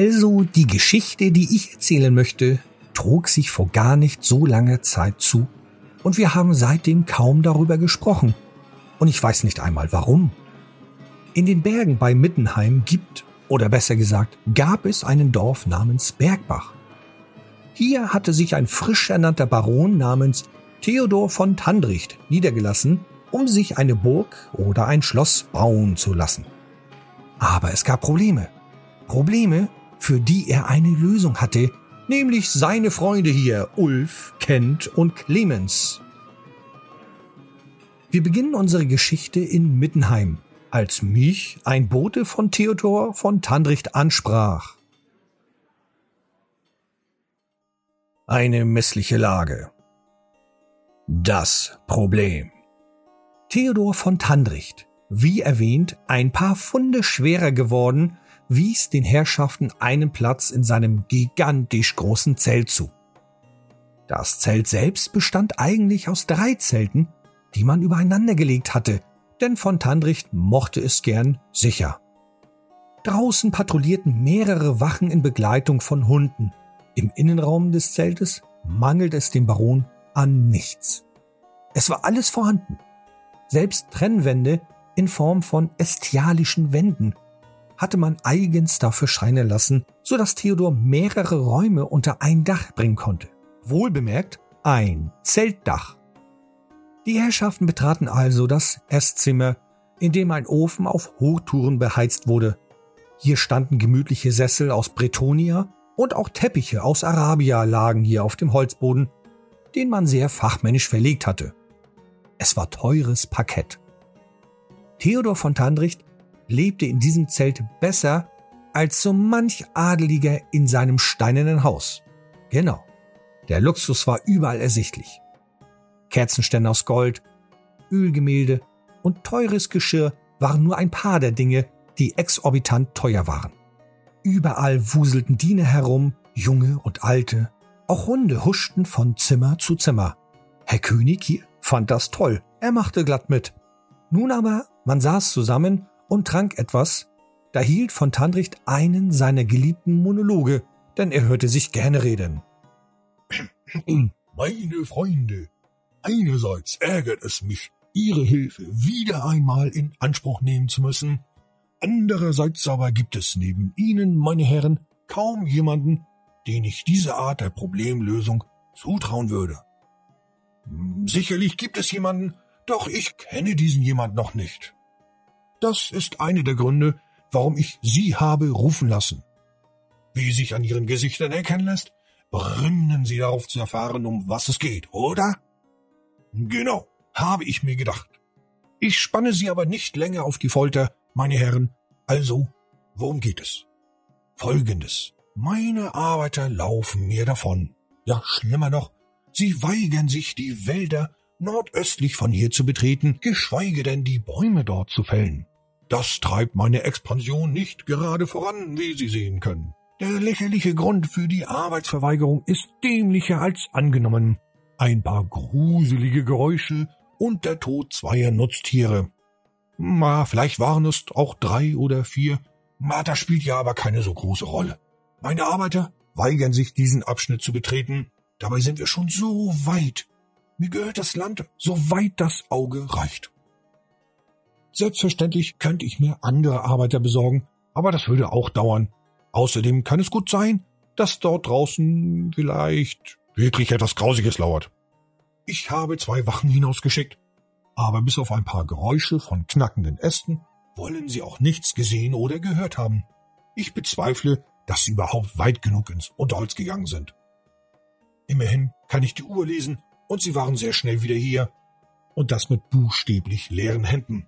Also die Geschichte, die ich erzählen möchte, trug sich vor gar nicht so langer Zeit zu, und wir haben seitdem kaum darüber gesprochen. Und ich weiß nicht einmal warum. In den Bergen bei Mittenheim gibt, oder besser gesagt, gab es einen Dorf namens Bergbach. Hier hatte sich ein frisch ernannter Baron namens Theodor von Tandricht niedergelassen, um sich eine Burg oder ein Schloss bauen zu lassen. Aber es gab Probleme. Probleme, für die er eine Lösung hatte, nämlich seine Freunde hier, Ulf, Kent und Clemens. Wir beginnen unsere Geschichte in Mittenheim, als mich ein Bote von Theodor von Tandricht ansprach. Eine missliche Lage. Das Problem. Theodor von Tandricht, wie erwähnt, ein paar Funde schwerer geworden, wies den Herrschaften einen Platz in seinem gigantisch großen Zelt zu. Das Zelt selbst bestand eigentlich aus drei Zelten, die man übereinander gelegt hatte, denn von Tandricht mochte es gern sicher. Draußen patrouillierten mehrere Wachen in Begleitung von Hunden. Im Innenraum des Zeltes mangelt es dem Baron an nichts. Es war alles vorhanden selbst Trennwände in Form von estialischen Wänden hatte man eigens dafür scheinen lassen, so dass Theodor mehrere Räume unter ein Dach bringen konnte. Wohlbemerkt ein Zeltdach. Die Herrschaften betraten also das Esszimmer, in dem ein Ofen auf Hochtouren beheizt wurde. Hier standen gemütliche Sessel aus Bretonia und auch Teppiche aus Arabia lagen hier auf dem Holzboden, den man sehr fachmännisch verlegt hatte. Es war teures Parkett. Theodor von Tandricht lebte in diesem Zelt besser als so manch Adeliger in seinem steinernen Haus. Genau. Der Luxus war überall ersichtlich. Kerzenstände aus Gold, Ölgemälde und teures Geschirr waren nur ein paar der Dinge, die exorbitant teuer waren. Überall wuselten Diener herum, junge und alte, auch Hunde huschten von Zimmer zu Zimmer. Herr König hier fand das toll. Er machte glatt mit. Nun aber, man saß zusammen und trank etwas. Da hielt von Tandricht einen seiner geliebten Monologe, denn er hörte sich gerne reden. Meine Freunde, einerseits ärgert es mich, Ihre Hilfe wieder einmal in Anspruch nehmen zu müssen. Andererseits aber gibt es neben Ihnen, meine Herren, kaum jemanden, den ich diese Art der Problemlösung zutrauen würde. Sicherlich gibt es jemanden, doch ich kenne diesen jemand noch nicht. Das ist eine der Gründe, warum ich Sie habe rufen lassen. Wie sich an Ihren Gesichtern erkennen lässt, brennen Sie darauf zu erfahren, um was es geht, oder? Genau, habe ich mir gedacht. Ich spanne Sie aber nicht länger auf die Folter, meine Herren. Also, worum geht es? Folgendes. Meine Arbeiter laufen mir davon. Ja, schlimmer noch, Sie weigern sich, die Wälder nordöstlich von hier zu betreten, geschweige denn die Bäume dort zu fällen. Das treibt meine Expansion nicht gerade voran, wie Sie sehen können. Der lächerliche Grund für die Arbeitsverweigerung ist dämlicher als angenommen. Ein paar gruselige Geräusche und der Tod zweier Nutztiere. Ma, vielleicht waren es auch drei oder vier. Ma, das spielt ja aber keine so große Rolle. Meine Arbeiter weigern sich, diesen Abschnitt zu betreten, Dabei sind wir schon so weit. Mir gehört das Land, so weit das Auge reicht. Selbstverständlich könnte ich mir andere Arbeiter besorgen, aber das würde auch dauern. Außerdem kann es gut sein, dass dort draußen vielleicht wirklich etwas Grausiges lauert. Ich habe zwei Wachen hinausgeschickt, aber bis auf ein paar Geräusche von knackenden Ästen wollen sie auch nichts gesehen oder gehört haben. Ich bezweifle, dass sie überhaupt weit genug ins Unterholz gegangen sind. Immerhin kann ich die Uhr lesen und sie waren sehr schnell wieder hier. Und das mit buchstäblich leeren Händen.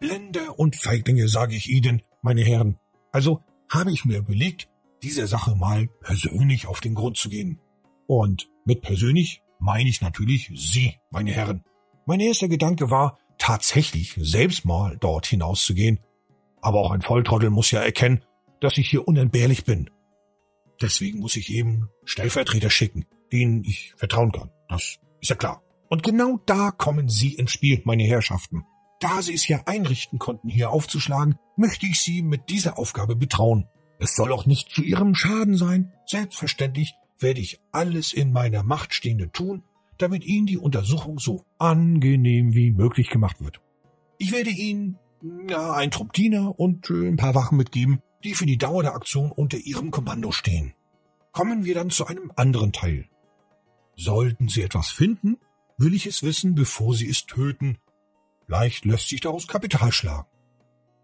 Blender und Feiglinge, sage ich Ihnen, meine Herren. Also habe ich mir überlegt, dieser Sache mal persönlich auf den Grund zu gehen. Und mit persönlich meine ich natürlich Sie, meine Herren. Mein erster Gedanke war, tatsächlich selbst mal dort hinauszugehen. Aber auch ein Volltrottel muss ja erkennen, dass ich hier unentbehrlich bin. Deswegen muss ich eben Stellvertreter schicken, denen ich vertrauen kann. Das ist ja klar. Und genau da kommen Sie ins Spiel, meine Herrschaften. Da Sie es ja einrichten konnten, hier aufzuschlagen, möchte ich Sie mit dieser Aufgabe betrauen. Es soll auch nicht zu Ihrem Schaden sein. Selbstverständlich werde ich alles in meiner Macht Stehende tun, damit Ihnen die Untersuchung so angenehm wie möglich gemacht wird. Ich werde Ihnen ja, einen Trupp Diener und äh, ein paar Wachen mitgeben, die für die Dauer der Aktion unter Ihrem Kommando stehen. Kommen wir dann zu einem anderen Teil. Sollten Sie etwas finden, will ich es wissen, bevor Sie es töten. Leicht lässt sich daraus Kapital schlagen.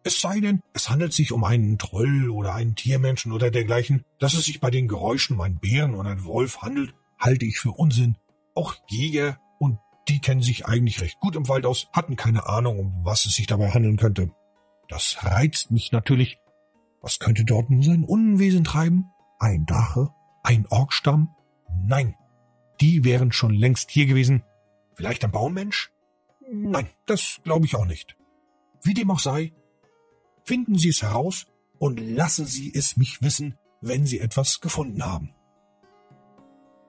Es sei denn, es handelt sich um einen Troll oder einen Tiermenschen oder dergleichen, dass es sich bei den Geräuschen um einen Bären oder einen Wolf handelt, halte ich für Unsinn. Auch Jäger und die kennen sich eigentlich recht gut im Wald aus, hatten keine Ahnung, um was es sich dabei handeln könnte. Das reizt mich natürlich. Was könnte dort nun sein Unwesen treiben? Ein Drache? Ein Orkstamm? Nein, die wären schon längst hier gewesen. Vielleicht ein Baummensch? Nein, das glaube ich auch nicht. Wie dem auch sei, Finden Sie es heraus und lassen Sie es mich wissen, wenn Sie etwas gefunden haben.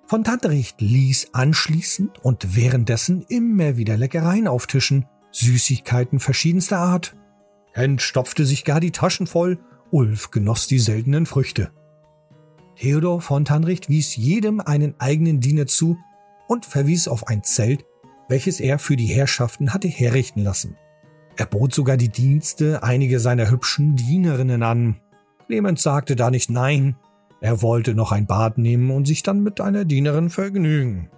Von Tantricht ließ anschließend und währenddessen immer wieder Leckereien auftischen, Süßigkeiten verschiedenster Art. Kent stopfte sich gar die Taschen voll, Ulf genoss die seltenen Früchte. Theodor von Tanricht wies jedem einen eigenen Diener zu und verwies auf ein Zelt, welches er für die Herrschaften hatte herrichten lassen. Er bot sogar die Dienste einiger seiner hübschen Dienerinnen an. Clemens sagte da nicht nein, er wollte noch ein Bad nehmen und sich dann mit einer Dienerin vergnügen.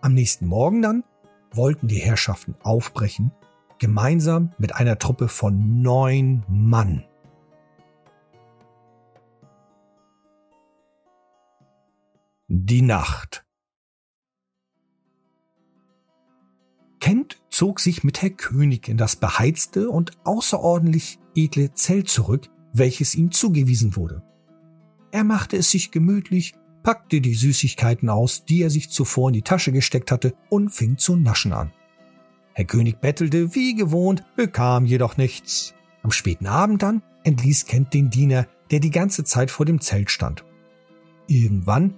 Am nächsten Morgen dann wollten die Herrschaften aufbrechen, gemeinsam mit einer Truppe von neun Mann. Die Nacht Kent zog sich mit Herr König in das beheizte und außerordentlich edle Zelt zurück, welches ihm zugewiesen wurde. Er machte es sich gemütlich, packte die Süßigkeiten aus, die er sich zuvor in die Tasche gesteckt hatte, und fing zu naschen an. Herr König bettelte wie gewohnt, bekam jedoch nichts. Am späten Abend dann entließ Kent den Diener, der die ganze Zeit vor dem Zelt stand. Irgendwann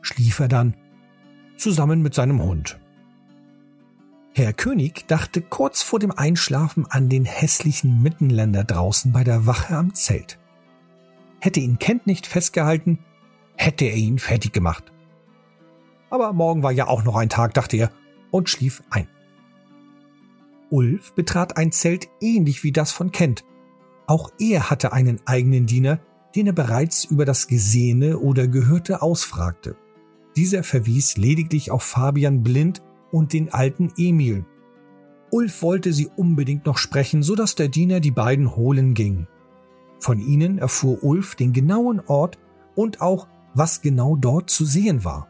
schlief er dann zusammen mit seinem Hund. Herr König dachte kurz vor dem Einschlafen an den hässlichen Mittenländer draußen bei der Wache am Zelt. Hätte ihn Kent nicht festgehalten, hätte er ihn fertig gemacht. Aber morgen war ja auch noch ein Tag, dachte er, und schlief ein. Ulf betrat ein Zelt ähnlich wie das von Kent. Auch er hatte einen eigenen Diener, den er bereits über das Gesehene oder Gehörte ausfragte. Dieser verwies lediglich auf Fabian Blind und den alten Emil. Ulf wollte sie unbedingt noch sprechen, so dass der Diener die beiden holen ging. Von ihnen erfuhr Ulf den genauen Ort und auch, was genau dort zu sehen war.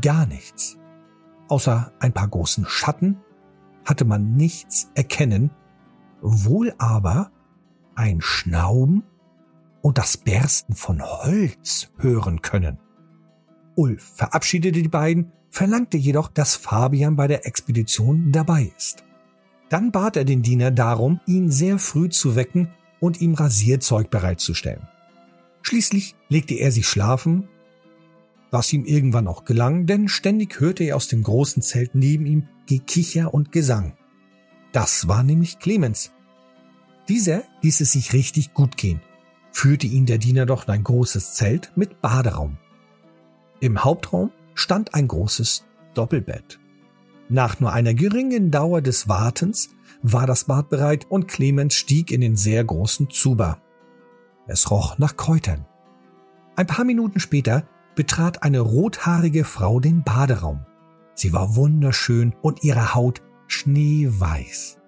Gar nichts. Außer ein paar großen Schatten hatte man nichts erkennen, wohl aber ein Schnauben und das Bersten von Holz hören können. Ulf verabschiedete die beiden verlangte jedoch, dass Fabian bei der Expedition dabei ist. Dann bat er den Diener darum, ihn sehr früh zu wecken und ihm Rasierzeug bereitzustellen. Schließlich legte er sich schlafen, was ihm irgendwann auch gelang, denn ständig hörte er aus dem großen Zelt neben ihm Gekicher und Gesang. Das war nämlich Clemens. Dieser ließ es sich richtig gut gehen, führte ihn der Diener doch in ein großes Zelt mit Baderaum. Im Hauptraum stand ein großes Doppelbett. Nach nur einer geringen Dauer des Wartens war das Bad bereit und Clemens stieg in den sehr großen Zuber. Es roch nach Kräutern. Ein paar Minuten später betrat eine rothaarige Frau den Baderaum. Sie war wunderschön und ihre Haut schneeweiß.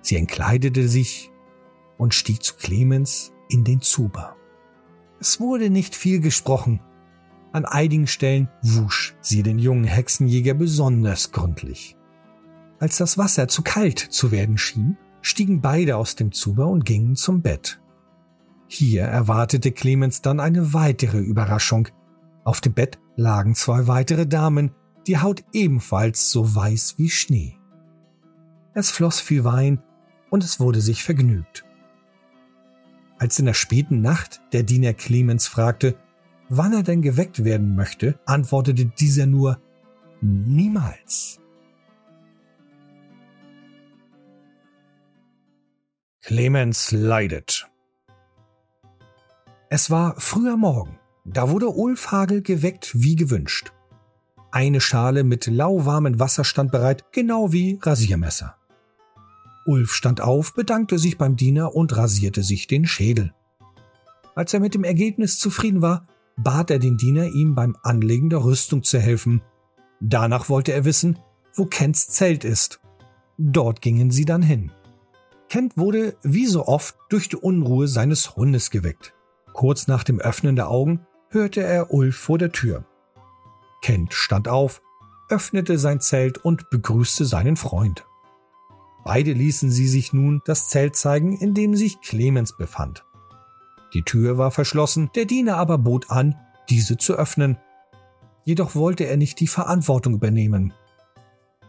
Sie entkleidete sich und stieg zu Clemens in den Zuber. Es wurde nicht viel gesprochen, an einigen Stellen wusch sie den jungen Hexenjäger besonders gründlich. Als das Wasser zu kalt zu werden schien, stiegen beide aus dem Zuber und gingen zum Bett. Hier erwartete Clemens dann eine weitere Überraschung. Auf dem Bett lagen zwei weitere Damen, die Haut ebenfalls so weiß wie Schnee. Es floss viel Wein und es wurde sich vergnügt. Als in der späten Nacht der Diener Clemens fragte, wann er denn geweckt werden möchte, antwortete dieser nur niemals. Clemens leidet. Es war früher Morgen. Da wurde Ulf Hagel geweckt wie gewünscht. Eine Schale mit lauwarmem Wasser stand bereit, genau wie Rasiermesser. Ulf stand auf, bedankte sich beim Diener und rasierte sich den Schädel. Als er mit dem Ergebnis zufrieden war, bat er den Diener, ihm beim Anlegen der Rüstung zu helfen. Danach wollte er wissen, wo Kents Zelt ist. Dort gingen sie dann hin. Kent wurde, wie so oft, durch die Unruhe seines Hundes geweckt. Kurz nach dem Öffnen der Augen hörte er Ulf vor der Tür. Kent stand auf, öffnete sein Zelt und begrüßte seinen Freund. Beide ließen sie sich nun das Zelt zeigen, in dem sich Clemens befand. Die Tür war verschlossen, der Diener aber bot an, diese zu öffnen. Jedoch wollte er nicht die Verantwortung übernehmen.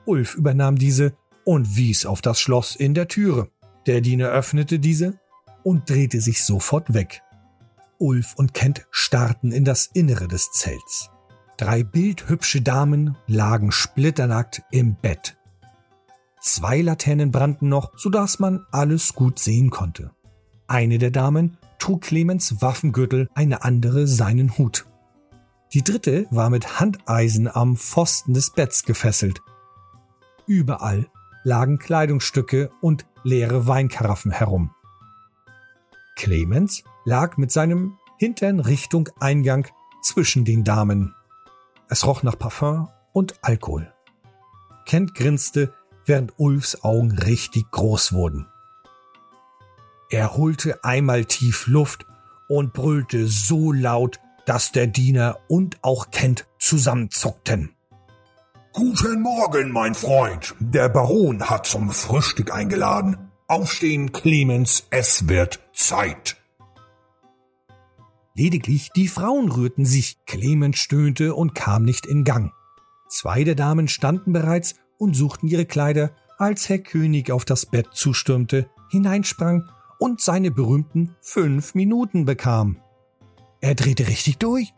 Ulf übernahm diese und wies auf das Schloss in der Türe. Der Diener öffnete diese und drehte sich sofort weg. Ulf und Kent starrten in das Innere des Zelts. Drei bildhübsche Damen lagen splitternackt im Bett. Zwei Laternen brannten noch, so dass man alles gut sehen konnte. Eine der Damen trug Clemens Waffengürtel, eine andere seinen Hut. Die dritte war mit Handeisen am Pfosten des Betts gefesselt. Überall lagen Kleidungsstücke und leere Weinkaraffen herum. Clemens lag mit seinem Hintern Richtung Eingang zwischen den Damen. Es roch nach Parfum und Alkohol. Kent grinste, während Ulfs Augen richtig groß wurden. Er holte einmal tief Luft und brüllte so laut, dass der Diener und auch Kent zusammenzuckten. Guten Morgen, mein Freund. Der Baron hat zum Frühstück eingeladen. Aufstehen, Clemens, es wird Zeit. Lediglich die Frauen rührten sich, Clemens stöhnte und kam nicht in Gang. Zwei der Damen standen bereits und suchten ihre Kleider, als Herr König auf das Bett zustürmte, hineinsprang und seine berühmten fünf Minuten bekam. Er drehte richtig durch.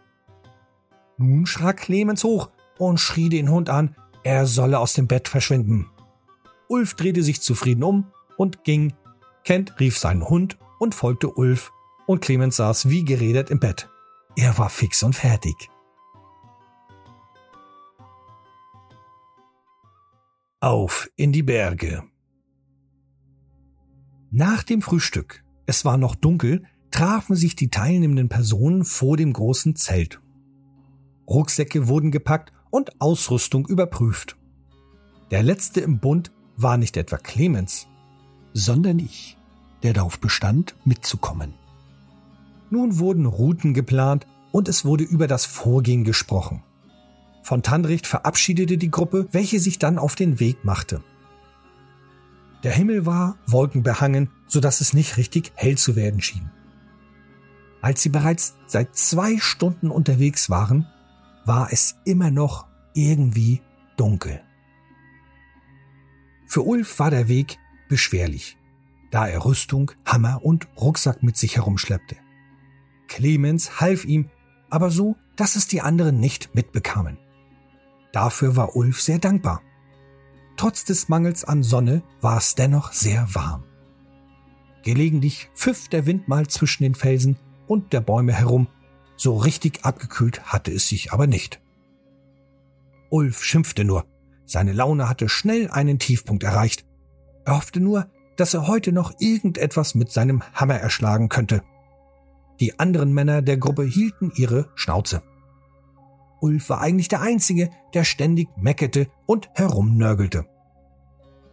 Nun schrak Clemens hoch und schrie den Hund an, er solle aus dem Bett verschwinden. Ulf drehte sich zufrieden um und ging. Kent rief seinen Hund und folgte Ulf und Clemens saß wie geredet im Bett. Er war fix und fertig. Auf in die Berge. Nach dem Frühstück, es war noch dunkel, trafen sich die teilnehmenden Personen vor dem großen Zelt. Rucksäcke wurden gepackt und Ausrüstung überprüft. Der letzte im Bund war nicht etwa Clemens, sondern ich, der darauf bestand, mitzukommen. Nun wurden Routen geplant und es wurde über das Vorgehen gesprochen. Von Tandricht verabschiedete die Gruppe, welche sich dann auf den Weg machte. Der Himmel war wolkenbehangen, so dass es nicht richtig hell zu werden schien. Als sie bereits seit zwei Stunden unterwegs waren, war es immer noch irgendwie dunkel. Für Ulf war der Weg beschwerlich, da er Rüstung, Hammer und Rucksack mit sich herumschleppte. Clemens half ihm, aber so, dass es die anderen nicht mitbekamen. Dafür war Ulf sehr dankbar. Trotz des Mangels an Sonne war es dennoch sehr warm. Gelegentlich pfiff der Wind mal zwischen den Felsen und der Bäume herum, so richtig abgekühlt hatte es sich aber nicht. Ulf schimpfte nur, seine Laune hatte schnell einen Tiefpunkt erreicht. Er hoffte nur, dass er heute noch irgendetwas mit seinem Hammer erschlagen könnte. Die anderen Männer der Gruppe hielten ihre Schnauze. Ulf war eigentlich der Einzige, der ständig meckerte und herumnörgelte.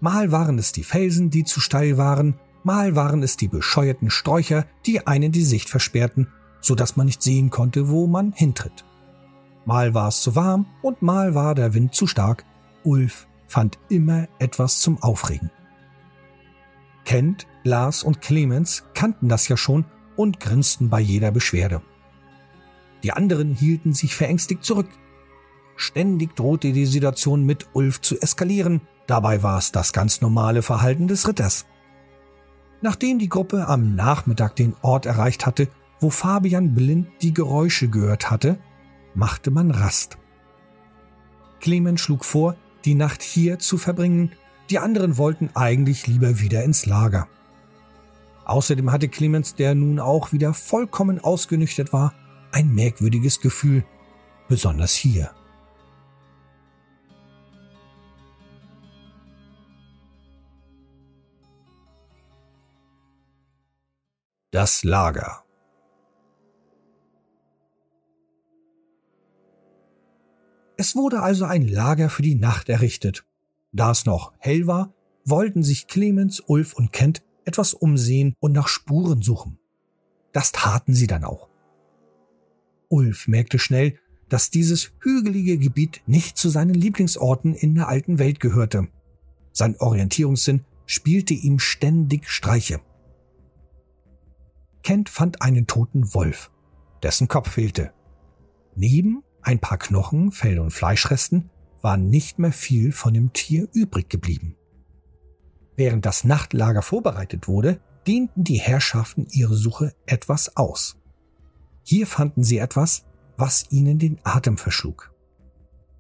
Mal waren es die Felsen, die zu steil waren, mal waren es die bescheuerten Sträucher, die einen die Sicht versperrten, so dass man nicht sehen konnte, wo man hintritt. Mal war es zu warm und mal war der Wind zu stark. Ulf fand immer etwas zum Aufregen. Kent, Lars und Clemens kannten das ja schon und grinsten bei jeder Beschwerde. Die anderen hielten sich verängstigt zurück. Ständig drohte die Situation mit Ulf zu eskalieren, dabei war es das ganz normale Verhalten des Ritters. Nachdem die Gruppe am Nachmittag den Ort erreicht hatte, wo Fabian blind die Geräusche gehört hatte, machte man Rast. Clemens schlug vor, die Nacht hier zu verbringen, die anderen wollten eigentlich lieber wieder ins Lager. Außerdem hatte Clemens, der nun auch wieder vollkommen ausgenüchtert war, ein merkwürdiges Gefühl, besonders hier. Das Lager Es wurde also ein Lager für die Nacht errichtet. Da es noch hell war, wollten sich Clemens, Ulf und Kent etwas umsehen und nach Spuren suchen. Das taten sie dann auch. Ulf merkte schnell, dass dieses hügelige Gebiet nicht zu seinen Lieblingsorten in der alten Welt gehörte. Sein Orientierungssinn spielte ihm ständig Streiche. Kent fand einen toten Wolf, dessen Kopf fehlte. Neben ein paar Knochen, Fell und Fleischresten war nicht mehr viel von dem Tier übrig geblieben. Während das Nachtlager vorbereitet wurde, dehnten die Herrschaften ihre Suche etwas aus. Hier fanden sie etwas, was ihnen den Atem verschlug.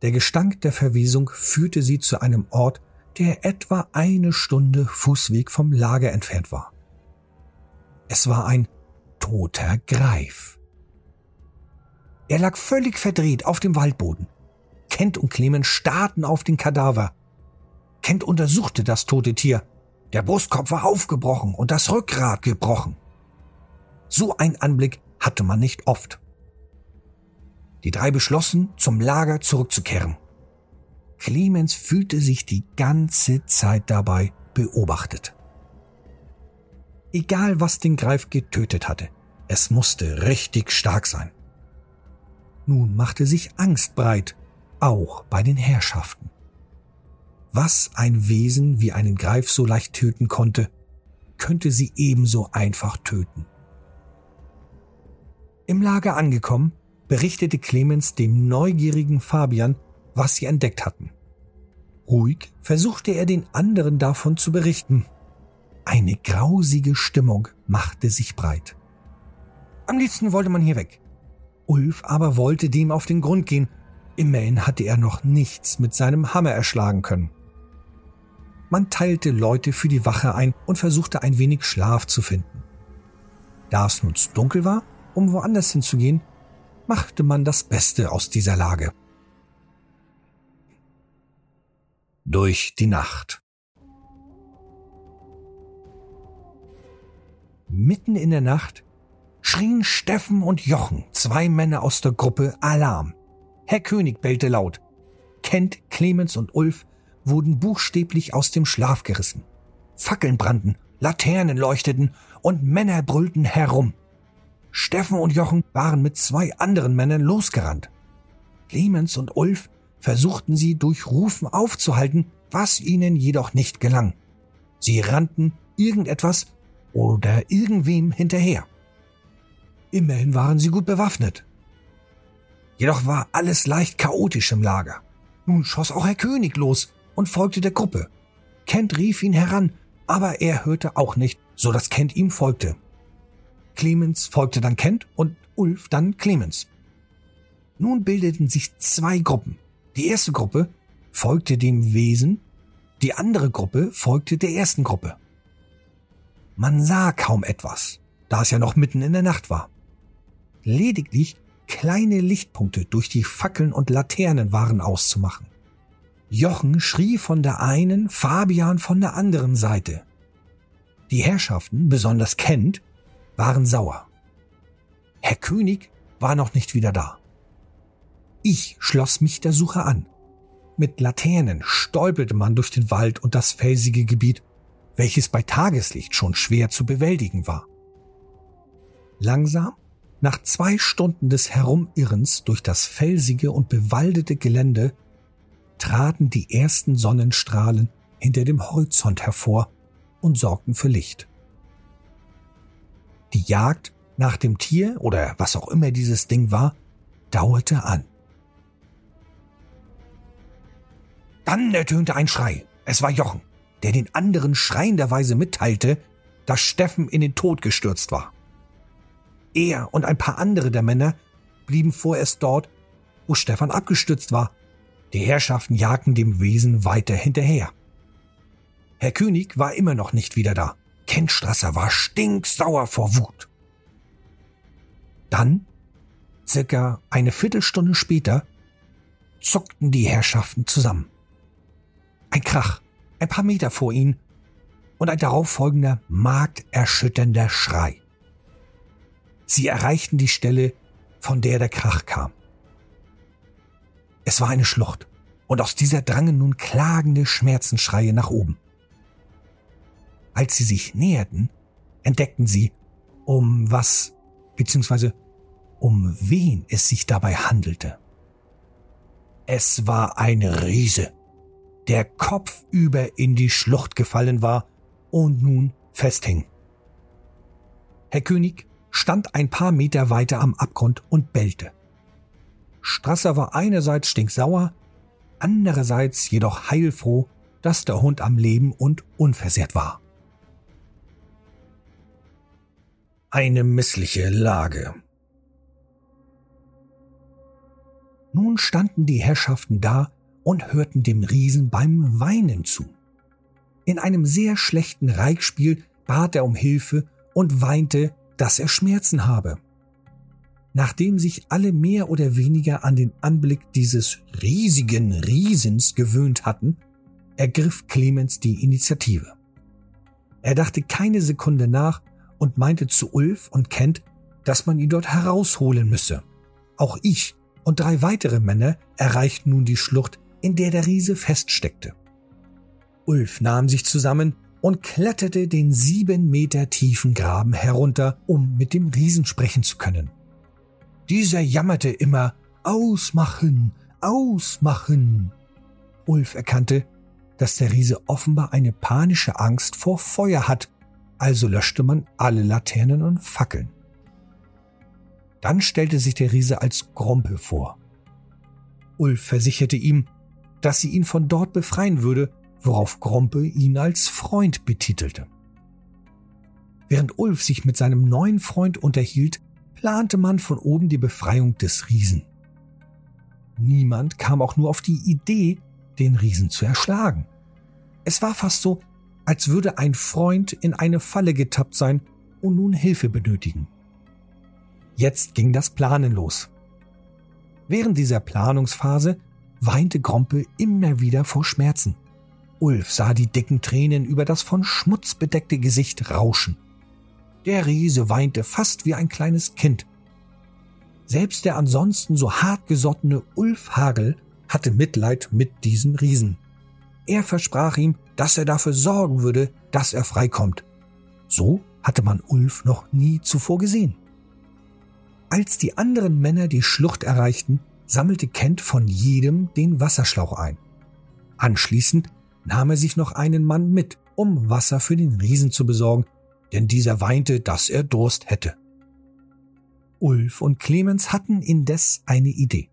Der Gestank der Verwesung führte sie zu einem Ort, der etwa eine Stunde Fußweg vom Lager entfernt war. Es war ein toter Greif. Er lag völlig verdreht auf dem Waldboden. Kent und Clemens starrten auf den Kadaver. Kent untersuchte das tote Tier. Der Brustkorb war aufgebrochen und das Rückgrat gebrochen. So ein Anblick hatte man nicht oft. Die drei beschlossen, zum Lager zurückzukehren. Clemens fühlte sich die ganze Zeit dabei beobachtet. Egal was den Greif getötet hatte, es musste richtig stark sein. Nun machte sich Angst breit, auch bei den Herrschaften. Was ein Wesen wie einen Greif so leicht töten konnte, könnte sie ebenso einfach töten. Im Lager angekommen, berichtete Clemens dem neugierigen Fabian, was sie entdeckt hatten. Ruhig versuchte er den anderen davon zu berichten. Eine grausige Stimmung machte sich breit. Am liebsten wollte man hier weg. Ulf aber wollte dem auf den Grund gehen. Immerhin hatte er noch nichts mit seinem Hammer erschlagen können. Man teilte Leute für die Wache ein und versuchte ein wenig Schlaf zu finden. Da es nun dunkel war, um woanders hinzugehen, machte man das Beste aus dieser Lage. Durch die Nacht. Mitten in der Nacht schrien Steffen und Jochen, zwei Männer aus der Gruppe, Alarm. Herr König bellte laut. Kent, Clemens und Ulf wurden buchstäblich aus dem Schlaf gerissen. Fackeln brannten, Laternen leuchteten und Männer brüllten herum. Steffen und Jochen waren mit zwei anderen Männern losgerannt. Clemens und Ulf versuchten sie durch Rufen aufzuhalten, was ihnen jedoch nicht gelang. Sie rannten irgendetwas oder irgendwem hinterher. Immerhin waren sie gut bewaffnet. Jedoch war alles leicht chaotisch im Lager. Nun schoss auch Herr König los und folgte der Gruppe. Kent rief ihn heran, aber er hörte auch nicht, so dass Kent ihm folgte. Clemens folgte dann Kent und Ulf dann Clemens. Nun bildeten sich zwei Gruppen. Die erste Gruppe folgte dem Wesen, die andere Gruppe folgte der ersten Gruppe. Man sah kaum etwas, da es ja noch mitten in der Nacht war. Lediglich kleine Lichtpunkte durch die Fackeln und Laternen waren auszumachen. Jochen schrie von der einen, Fabian von der anderen Seite. Die Herrschaften, besonders Kent, waren sauer. Herr König war noch nicht wieder da. Ich schloss mich der Suche an. Mit Laternen stolpelte man durch den Wald und das felsige Gebiet, welches bei Tageslicht schon schwer zu bewältigen war. Langsam nach zwei Stunden des Herumirrens durch das felsige und bewaldete Gelände traten die ersten Sonnenstrahlen hinter dem Horizont hervor und sorgten für Licht. Die Jagd nach dem Tier oder was auch immer dieses Ding war, dauerte an. Dann ertönte ein Schrei. Es war Jochen, der den anderen schreienderweise mitteilte, dass Steffen in den Tod gestürzt war. Er und ein paar andere der Männer blieben vorerst dort, wo Stefan abgestürzt war. Die Herrschaften jagten dem Wesen weiter hinterher. Herr König war immer noch nicht wieder da. Kentstrasser war stinksauer vor Wut. Dann, circa eine Viertelstunde später, zuckten die Herrschaften zusammen. Ein Krach, ein paar Meter vor ihnen und ein darauffolgender markterschütternder Schrei. Sie erreichten die Stelle, von der der Krach kam. Es war eine Schlucht, und aus dieser drangen nun klagende Schmerzensschreie nach oben. Als sie sich näherten, entdeckten sie, um was bzw. um wen es sich dabei handelte. Es war ein Riese, der kopfüber in die Schlucht gefallen war und nun festhing. Herr König stand ein paar Meter weiter am Abgrund und bellte. Strasser war einerseits stinksauer, andererseits jedoch heilfroh, dass der Hund am Leben und unversehrt war. Eine missliche Lage. Nun standen die Herrschaften da und hörten dem Riesen beim Weinen zu. In einem sehr schlechten Reichspiel bat er um Hilfe und weinte, dass er Schmerzen habe. Nachdem sich alle mehr oder weniger an den Anblick dieses riesigen Riesens gewöhnt hatten, ergriff Clemens die Initiative. Er dachte keine Sekunde nach und meinte zu Ulf und Kent, dass man ihn dort herausholen müsse. Auch ich und drei weitere Männer erreichten nun die Schlucht, in der der Riese feststeckte. Ulf nahm sich zusammen und kletterte den sieben Meter tiefen Graben herunter, um mit dem Riesen sprechen zu können. Dieser jammerte immer Ausmachen, ausmachen. Ulf erkannte, dass der Riese offenbar eine panische Angst vor Feuer hat also löschte man alle Laternen und Fackeln. Dann stellte sich der Riese als Grompe vor. Ulf versicherte ihm, dass sie ihn von dort befreien würde, worauf Grompe ihn als Freund betitelte. Während Ulf sich mit seinem neuen Freund unterhielt, plante man von oben die Befreiung des Riesen. Niemand kam auch nur auf die Idee, den Riesen zu erschlagen. Es war fast so, als würde ein Freund in eine Falle getappt sein und nun Hilfe benötigen. Jetzt ging das Planen los. Während dieser Planungsphase weinte Grompe immer wieder vor Schmerzen. Ulf sah die dicken Tränen über das von Schmutz bedeckte Gesicht rauschen. Der Riese weinte fast wie ein kleines Kind. Selbst der ansonsten so hartgesottene Ulf Hagel hatte Mitleid mit diesem Riesen. Er versprach ihm, dass er dafür sorgen würde, dass er freikommt. So hatte man Ulf noch nie zuvor gesehen. Als die anderen Männer die Schlucht erreichten, sammelte Kent von jedem den Wasserschlauch ein. Anschließend nahm er sich noch einen Mann mit, um Wasser für den Riesen zu besorgen, denn dieser weinte, dass er Durst hätte. Ulf und Clemens hatten indes eine Idee.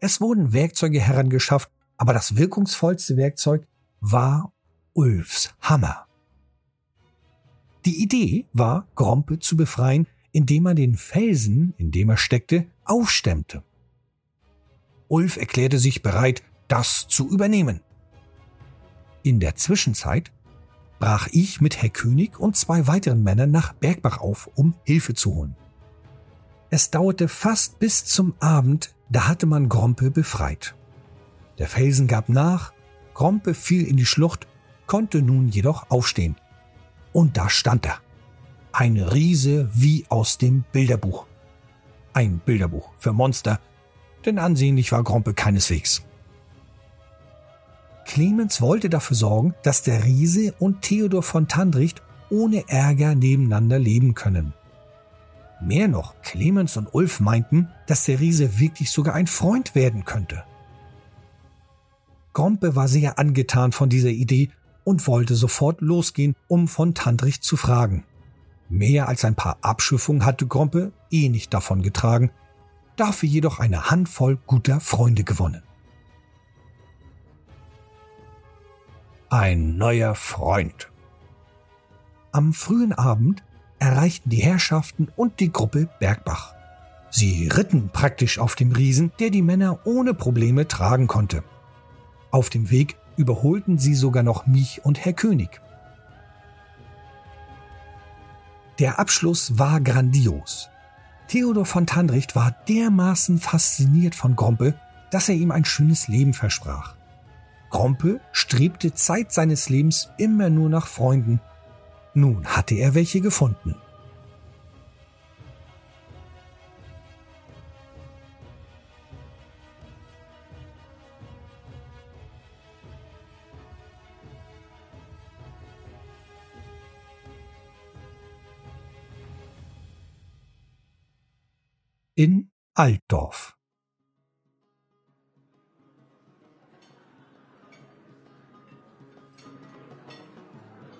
Es wurden Werkzeuge herangeschafft, aber das wirkungsvollste Werkzeug war Ulfs Hammer. Die Idee war, Grompe zu befreien, indem man den Felsen, in dem er steckte, aufstemmte. Ulf erklärte sich bereit, das zu übernehmen. In der Zwischenzeit brach ich mit Herr König und zwei weiteren Männern nach Bergbach auf, um Hilfe zu holen. Es dauerte fast bis zum Abend, da hatte man Grompe befreit. Der Felsen gab nach, Krompe fiel in die Schlucht, konnte nun jedoch aufstehen. Und da stand er. Ein Riese wie aus dem Bilderbuch. Ein Bilderbuch für Monster, denn ansehnlich war Grompe keineswegs. Clemens wollte dafür sorgen, dass der Riese und Theodor von Tandricht ohne Ärger nebeneinander leben können. Mehr noch, Clemens und Ulf meinten, dass der Riese wirklich sogar ein Freund werden könnte. Grompe war sehr angetan von dieser Idee und wollte sofort losgehen, um von Tandrich zu fragen. Mehr als ein paar Abschiffungen hatte Grompe eh nicht davon getragen, dafür jedoch eine Handvoll guter Freunde gewonnen. Ein neuer Freund. Am frühen Abend erreichten die Herrschaften und die Gruppe Bergbach. Sie ritten praktisch auf dem Riesen, der die Männer ohne Probleme tragen konnte. Auf dem Weg überholten sie sogar noch mich und Herr König. Der Abschluss war grandios. Theodor von Tandricht war dermaßen fasziniert von Grompe, dass er ihm ein schönes Leben versprach. Grompe strebte Zeit seines Lebens immer nur nach Freunden. Nun hatte er welche gefunden. Altdorf.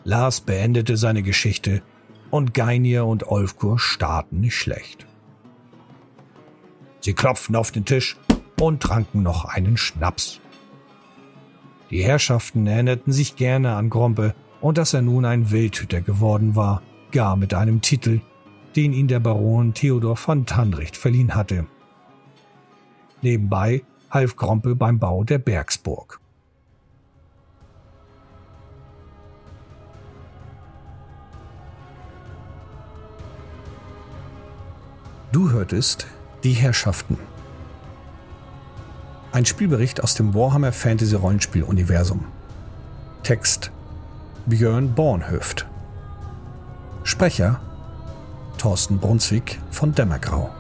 Lars beendete seine Geschichte und Geinier und Olfkur starrten nicht schlecht. Sie klopften auf den Tisch und tranken noch einen Schnaps. Die Herrschaften erinnerten sich gerne an Grompe und dass er nun ein Wildhüter geworden war, gar mit einem Titel, den ihn der Baron Theodor von Tandricht verliehen hatte. Nebenbei half Grompe beim Bau der Bergsburg. Du hörtest Die Herrschaften. Ein Spielbericht aus dem Warhammer Fantasy Rollenspiel Universum. Text Björn Bornhöft. Sprecher Thorsten Brunswick von Dämmergrau.